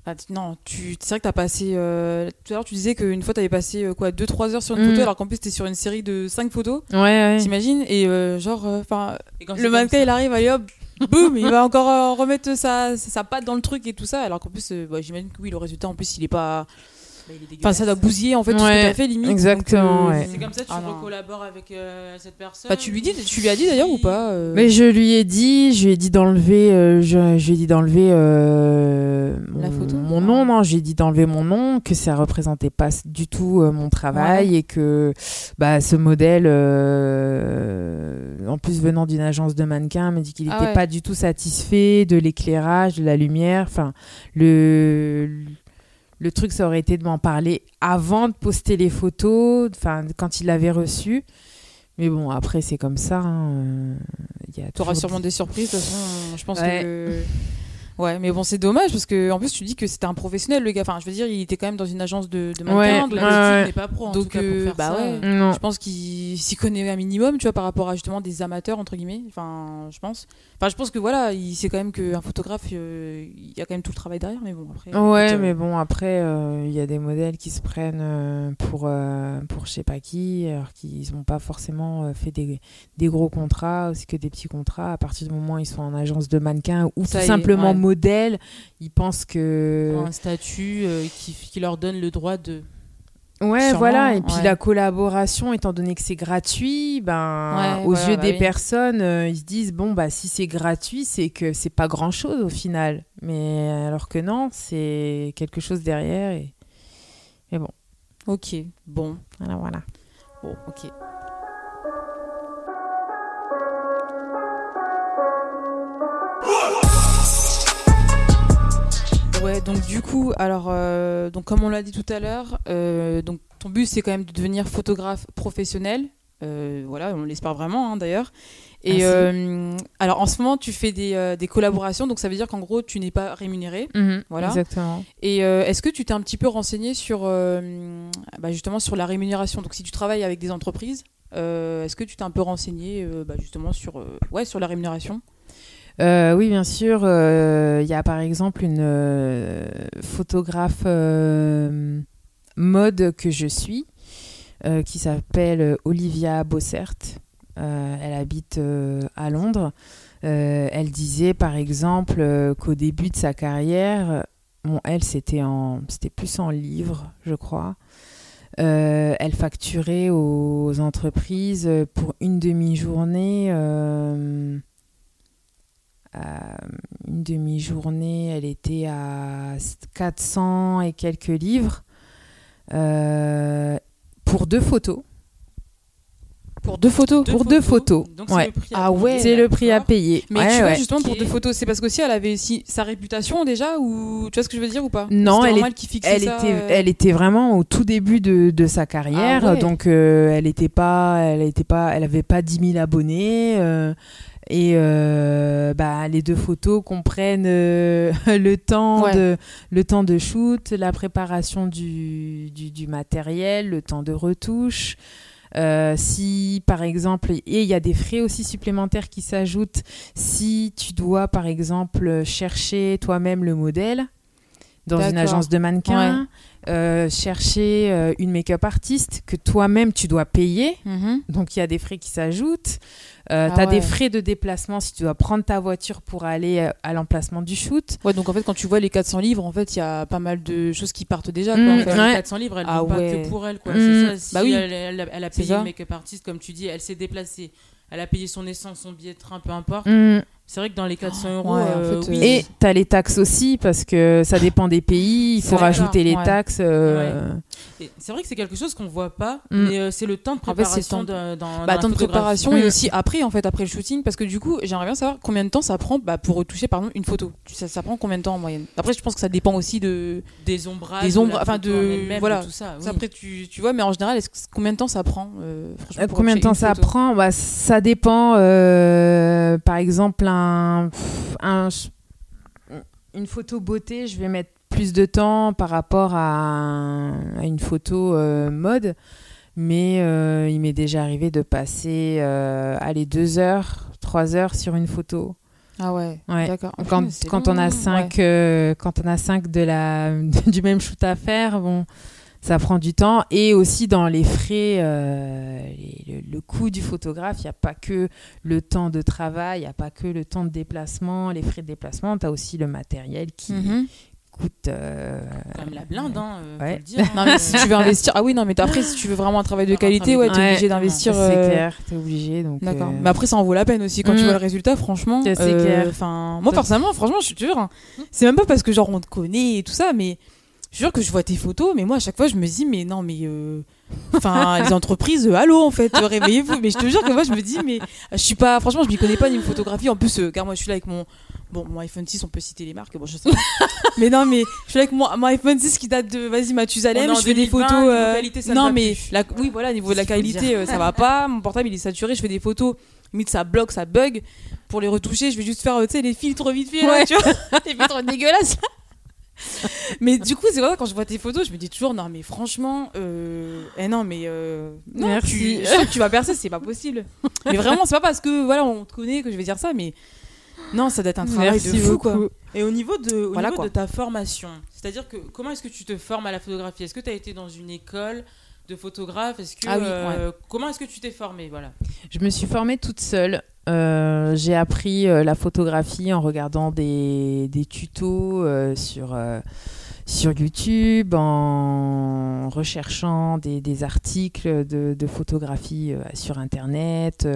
enfin, non, tu, c'est vrai que t'as passé. euh, tout à l'heure, tu disais qu'une fois, t'avais passé euh, quoi 2-3 heures sur une Mm. photo alors qu'en plus, t'es sur une série de 5 photos. Ouais, ouais. T'imagines Et euh, genre, enfin, Et quand c'est le mannequin, il arrive, allez hop, boum, il va encore euh, remettre sa, sa patte dans le truc et tout ça. Alors qu'en plus, euh, bah, j'imagine que oui, le résultat, en plus, il est pas. Enfin, ça doit bousiller en fait tout ce que t'as fait limite. exactement, Donc, euh, ouais. C'est comme ça, tu Ah, recollabores avec euh, cette personne. Bah, tu lui dis, tu lui as dit d'ailleurs ou pas euh, Mais je lui ai dit, je lui ai dit d'enlever, euh, je, je lui ai dit d'enlever euh, La mon- photo mon nom, non, j'ai dit d'enlever mon nom, que ça représentait pas du tout euh, mon travail et que bah ce modèle, euh, en plus venant d'une agence de mannequins, m'a dit qu'il Ah n'était ouais. pas du tout satisfait de l'éclairage, de la lumière, enfin le le truc, ça aurait été de m'en parler avant de poster les photos, enfin quand il l'avait reçu. Mais bon, après, c'est comme ça. hein, il y a T'auras toujours sûrement des surprises. De toute façon, je pense Ouais. que. Ouais, mais bon, c'est dommage parce que en plus tu dis que c'était un professionnel le gars. Enfin, je veux dire, il était quand même dans une agence de, de donc, ouais, ouais. n'est pas pro en Donc, tout cas pour euh, faire bah ça. ouais. Non. Je pense qu'il s'y connaît un minimum, tu vois, par rapport à justement des amateurs entre guillemets. Enfin, je pense. Enfin, je pense que voilà, il sait quand même qu'un photographe, euh, il y a quand même tout le travail derrière. Mais bon, après. Ouais, mais bon, après, euh, il y a des modèles qui se prennent pour, euh, pour je sais pas qui, alors qu'ils n'ont pas forcément fait des, des gros contrats, aussi que des petits contrats. À partir du moment où ils sont en agence de mannequins ou Ça tout simplement ouais. Modèle, ils pensent que. un statut euh, qui, qui leur donne le droit de. Ouais, Sûrement, voilà. Et puis ouais. la collaboration, étant donné que c'est gratuit, ben, Ouais, aux voilà, yeux bah des oui. personnes, euh, ils se disent bon, bah, si c'est gratuit, c'est que c'est pas grand chose au final. Mais alors que non, c'est quelque chose derrière. Et Ok, bon, voilà, voilà. bon, ok. Ouais, donc du coup, alors, euh, donc comme on l'a dit tout à l'heure, euh, donc ton but c'est quand même de devenir photographe professionnel. Euh, voilà, on l'espère vraiment hein, d'ailleurs. Et alors en ce moment, tu fais des, des collaborations, donc ça veut dire qu'en gros, tu n'es pas rémunéré. Voilà. Exactement. Et est-ce que tu t'es un petit peu renseigné sur bah, justement sur la rémunération? Donc si tu travailles avec des entreprises, est-ce que tu t'es un peu renseigné bah, justement sur ouais sur la rémunération? Euh, oui, bien sûr. euh, Il y a par exemple une euh, photographe euh, mode que je suis euh, qui s'appelle Olivia Bossert. Euh, elle habite euh, à Londres. Euh, elle disait par exemple euh, qu'au début de sa carrière, elle c'était en, c'était plus en livres, je crois. Euh, elle facturait aux entreprises pour une demi-journée. euh, une demi-journée, elle était à 400 et quelques livres euh, pour deux photos. Pour deux photos Pour deux photos. Donc Ouais. c'est le prix à Ah ouais. payer, C'est le prix à payer. Mais Ouais, tu vois, ouais. justement, pour deux photos, c'est parce qu'aussi elle avait aussi sa réputation déjà ou tu vois ce que je veux dire ou pas? Non, C'était elle vraiment est- elle qui fixait Elle ça, était, euh, elle était vraiment au tout début de, de sa carrière, Ah ouais. donc euh, elle était pas, elle était pas, elle avait pas 10 000 abonnés. euh, et euh, bah, les deux photos comprennent euh, le temps Ouais. de le temps de shoot, la préparation du, du, du matériel, le temps de retouche. Euh, si par exemple, et il y a des frais aussi supplémentaires qui s'ajoutent si tu dois par exemple chercher toi-même le modèle dans une agence de mannequins, euh, chercher euh, une make-up artiste que toi-même tu dois payer, mhm. donc il y a des frais qui s'ajoutent. Euh, Ah tu as ouais. des frais de déplacement si tu dois prendre ta voiture pour aller euh, à l'emplacement du shoot. Ouais, donc en fait, quand tu vois les 400 livres, en fait, il y a pas mal de choses qui partent déjà. Mm, quoi, en Mais fait. ouais. les 400 livres, elle ne Ah pas ouais. que pour elle. Quoi. Mm. C'est ça. Si Bah oui. elle, elle a- elle a C'est payé le make-up artist, comme tu dis, elle s'est déplacée. Elle a payé son essence, son billet de train, peu importe. Mm. C'est vrai que dans les 400 euros, ouais, en euh, fait, oui. euh, Et tu as les taxes aussi parce que ça dépend des pays, il faut rajouter les ouais. taxes. euh, C'est vrai que c'est quelque chose qu'on voit pas, Mm. mais euh, c'est le temps de En fait, c'est le préparation temps de, dans, dans bah, la temps de préparation et Mm. aussi après en fait après le shooting parce que du coup j'aimerais bien savoir combien de temps ça prend bah, pour retoucher par exemple une photo ça, ça prend combien de temps en moyenne? Après je pense que ça dépend aussi de des ombrages, Des de ombres- enfin, de- voilà. tout ça. oui. ça, après tu, tu vois mais en général combien de temps ça prend euh, franchement, Euh, pour combien de temps ça photo? prend? Bah, Ça dépend. euh, par exemple, un, une photo beauté, je vais mettre plus de temps par rapport à, un- à une photo euh, mode. Mais euh, il m'est déjà arrivé de passer euh, allez, deux heures, trois heures sur une photo. ah ouais, Ouais. d'accord Ah, Quand, quand on a hein. cinq, quand on a cinq de la, du même shoot à faire, bon, ça prend du temps. Et aussi dans les frais, euh, les- le, le coût du photographe, il n'y a pas que le temps de travail, il n'y a pas que le temps de déplacement, les frais de déplacement, tu as aussi le matériel qui. Mhm. Coûte. euh, la blinde, hein, euh, Ouais. faut le dire. hein. Non, mais si tu veux investir. Ah oui, non, mais après, si tu veux vraiment un travail de qualité, ouais, t'es Ouais, obligé d'investir. C'est euh, clair, t'es obligé. Donc, D'accord. euh, Mais après, ça en vaut la peine aussi quand tu Mm. vois le résultat, franchement. C'est euh, clair. Enfin, moi, personnellement, franchement, je suis te jure, hein, c'est même pas parce que genre on te connaît et tout ça, mais je jure que je vois tes photos, mais moi, à chaque fois, je me dis, mais non, mais. euh, Enfin, les entreprises, euh, allô, en fait, euh, réveillez-vous. Mais je te jure que moi, je me dis, mais je suis pas. Franchement, je m'y connais pas niveau photographie. En plus, euh, car moi, je suis là avec mon. Bon, mon iPhone 6, on peut citer les marques, bon, je sais pas. mais non, mais je suis avec mon, mon iPhone 6 qui date de, vas-y, Mathusalem, je fais des 2020, photos. euh, qualité, ça non, va mais la, oui, voilà, niveau de la qualité, euh, ça va pas. Mon portable, il est saturé, je fais des photos, limite ça bloque, ça bug. Pour les retoucher, je vais juste faire, euh, tu sais, les filtres vite fait, là, Ouais. tu vois, les filtres dégueulasses. mais du coup, c'est vrai, quand je vois tes photos, je me dis toujours, non, mais franchement, euh, eh non, mais euh, non, Merci. Tu, tu vas percer, c'est pas possible. Mais vraiment, c'est pas parce que, voilà, on te connaît que je vais dire ça, mais non, ça doit être un travail Merci de fou, quoi. Et au niveau de, au Voilà, niveau de ta formation, c'est-à-dire que comment est-ce que tu te formes à la photographie? Est-ce que tu as été dans une école de photographe? Est-ce que Ah oui, euh, comment est-ce que tu t'es formée? Voilà. Je me suis formée toute seule. Euh, j'ai appris euh, la photographie en regardant des, des tutos sur, sur YouTube, en recherchant des, des articles de, de photographie sur Internet,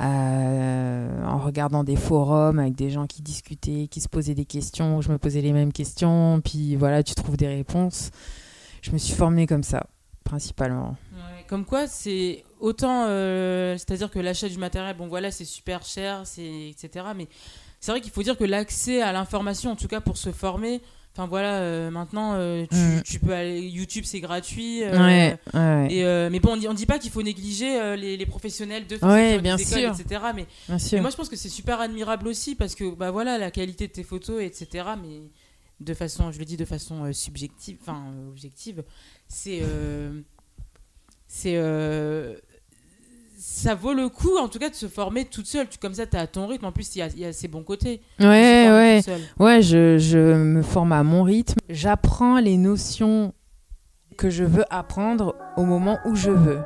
euh, en regardant des forums avec des gens qui discutaient, qui se posaient des questions. Je me posais les mêmes questions, puis voilà, tu trouves des réponses. Je me suis formée comme ça, principalement. Comme quoi, c'est autant, euh, c'est-à-dire que l'achat du matériel, bon voilà, c'est super cher, c'est etc. Mais c'est vrai qu'il faut dire que l'accès à l'information, en tout cas pour se former, enfin voilà, euh, maintenant euh, tu, Mm. tu peux aller YouTube, c'est gratuit. euh, ouais, ouais, Et mais bon, on dit, on dit pas qu'il faut négliger les, les professionnels de Ouais, photo, bien écoles, sûr. etc. Mais bien Mais moi, je pense que c'est super admirable aussi parce que, bah voilà, la qualité de tes photos, etc. Mais de façon, je le dis de façon subjective, enfin objective, c'est. c'est. Ça vaut le coup, en tout cas, de se former toute seule. Tu, comme ça, tu as ton rythme. En plus, il y a, y a ses bons côtés. Ouais, ouais. Ouais, je, je me forme à mon rythme. J'apprends les notions que je veux apprendre au moment où je veux.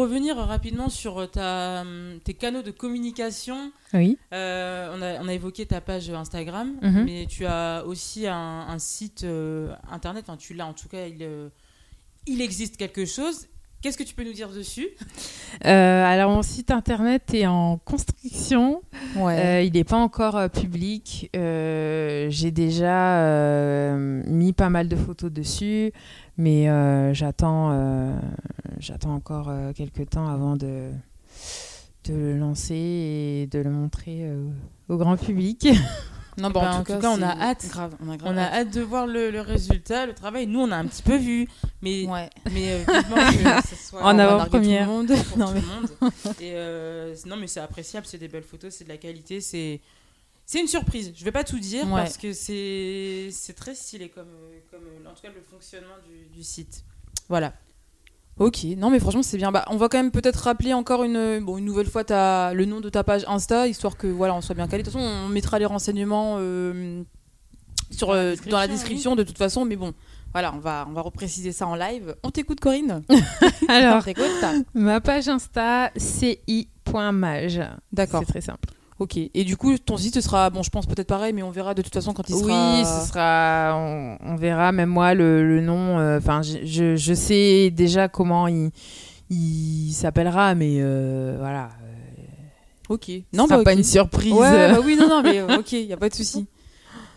Revenir rapidement sur ta, hum, tes canaux de communication, Oui. Euh, on, a, on a évoqué ta page Instagram, Mhm. mais tu as aussi un, un site euh, internet, enfin tu l'as en tout cas, il, euh, il existe quelque chose. Qu'est-ce que tu peux nous dire dessus? Euh, alors, mon site internet est en construction. Ouais. Euh, il n'est pas encore euh, public. Euh, J'ai déjà euh, mis pas mal de photos dessus, mais euh, j'attends euh, j'attends encore euh, quelques temps avant de, de le lancer et de le montrer euh, au grand public. non, bah, en tout cas, on a hâte. Grave, on a grave On a hâte de voir le, le résultat, le travail. Nous, on a un petit peu vu, mais, Ouais. mais euh, que ce soit En avant-première. narguer tout le monde, pour Non, tout mais- le monde. Et euh, non, mais c'est appréciable, c'est des belles photos, c'est de la qualité, c'est c'est une surprise. Je vais pas tout dire Ouais. parce que c'est c'est très stylé comme comme en tout cas le fonctionnement du, du site. Voilà. Ok, non mais franchement c'est bien. Bah, on va quand même peut-être rappeler encore une, bon, une nouvelle fois ta, le nom de ta page Insta, histoire que voilà on soit bien calé. De toute façon, on mettra les renseignements euh, sur, Dans la euh, dans la description, de toute façon, mais bon, voilà, on va, on va repréciser ça en live. On t'écoute Corinne Alors, On t'écoute ma page Insta, ci.mage. D'accord, C'est très simple. Ok. Et du coup, ton site sera, bon je pense peut-être pareil, mais on verra de toute façon quand il sera... Oui, ce sera. On, on verra. Même moi, le, le nom. euh, Enfin, je, je, je sais déjà comment il, il s'appellera, mais euh, voilà. Ok. Non, bah, pas une surprise. Ouais, bah oui, non, non, mais ok, il y a pas de souci.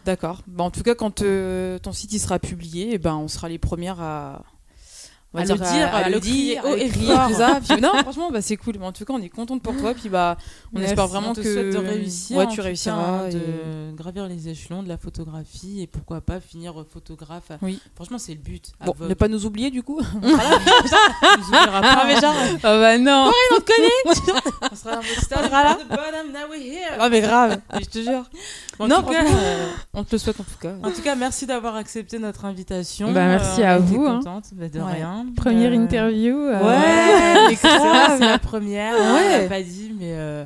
D'accord. Bah, en tout cas, quand euh, ton site il sera publié, eh ben, on sera les premières à, on va À le dire, à le crier haut et fort. tout ça. Puis, non, franchement, bah, c'est cool. Mais en tout cas, on est contente pour toi. Puis bah, on Merci. espère vraiment on te que de réussir. Ouais, tu réussiras. hein, et- de gravir les échelons de la photographie et pourquoi pas finir photographe. Oui. Franchement, c'est le but. à Bon, ne pas nous oublier du coup. On sera là. On nous oubliera pas. Ah, mais genre- Oh bah non. on te connaît. On sera dans là. Here. Ah mais grave. Je te jure. En non, tout cas- euh, on te le souhaite en tout cas. En tout cas, merci d'avoir accepté notre invitation. Bah, merci Euh, à vous, hein. contente, bah, de Ouais. Rien. Première Euh, interview. euh, Ouais, mais c'est la première. Ouais. On l'a pas dit, mais euh,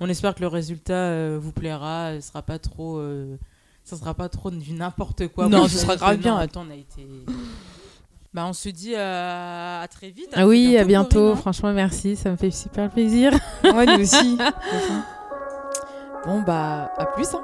on espère que le résultat euh, vous plaira. Ce sera pas trop, euh, ça sera pas trop du n'importe quoi. Non, ce sera grave bien. Attends, on a été. Bah, on se dit euh, à très vite. Ah oui, à bientôt. Corinne, hein. Franchement, merci. Ça me fait super plaisir. Ouais, nous aussi. bon, bah, à plus. Hein.